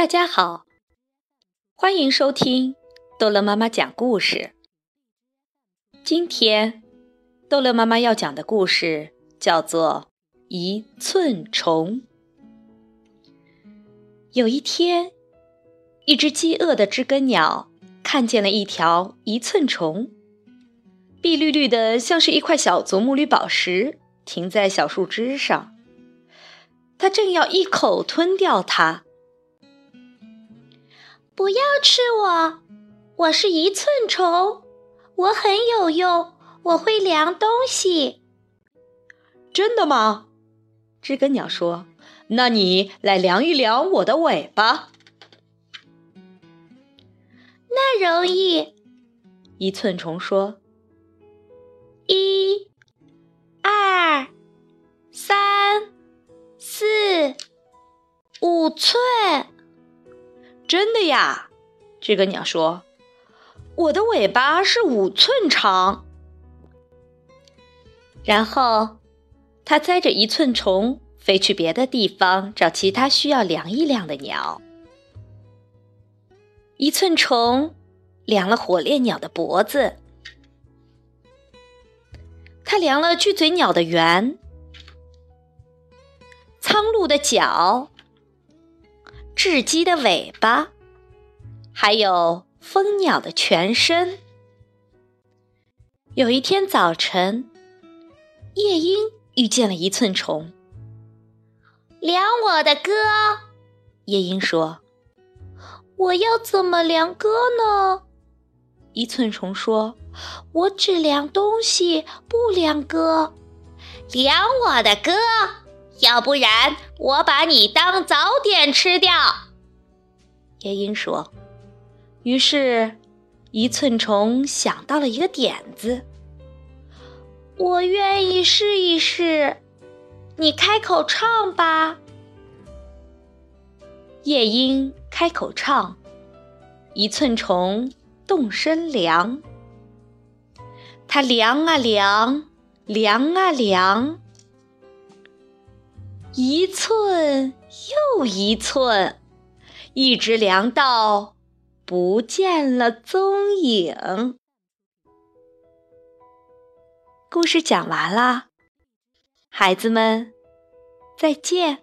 大家好，欢迎收听逗乐妈妈讲故事。今天，逗乐妈妈要讲的故事叫做《一寸虫》。有一天，一只饥饿的知更鸟看见了一条一寸虫，碧绿绿的，像是一块小祖母绿宝石，停在小树枝上。它正要一口吞掉它。不要吃我，我是一寸虫，我很有用，我会量东西。真的吗？知更鸟说：“那你来量一量我的尾巴。”那容易。一寸虫说：“一、二、三、四、五寸。”真的呀，知更鸟说：“我的尾巴是五寸长。”然后，它载着一寸虫飞去别的地方找其他需要量一量的鸟。一寸虫量了火烈鸟的脖子，它量了巨嘴鸟的圆，苍鹭的脚。雉鸡的尾巴，还有蜂鸟的全身。有一天早晨，夜莺遇见了一寸虫。量我的歌，夜莺说：“我要怎么量歌呢？”一寸虫说：“我只量东西，不量歌。量我的歌。”要不然我把你当早点吃掉。”夜莺说。于是，一寸虫想到了一个点子：“我愿意试一试，你开口唱吧。”夜莺开口唱，一寸虫动身量。它量啊量，量啊量。一寸又一寸，一直量到不见了踪影。故事讲完了，孩子们，再见。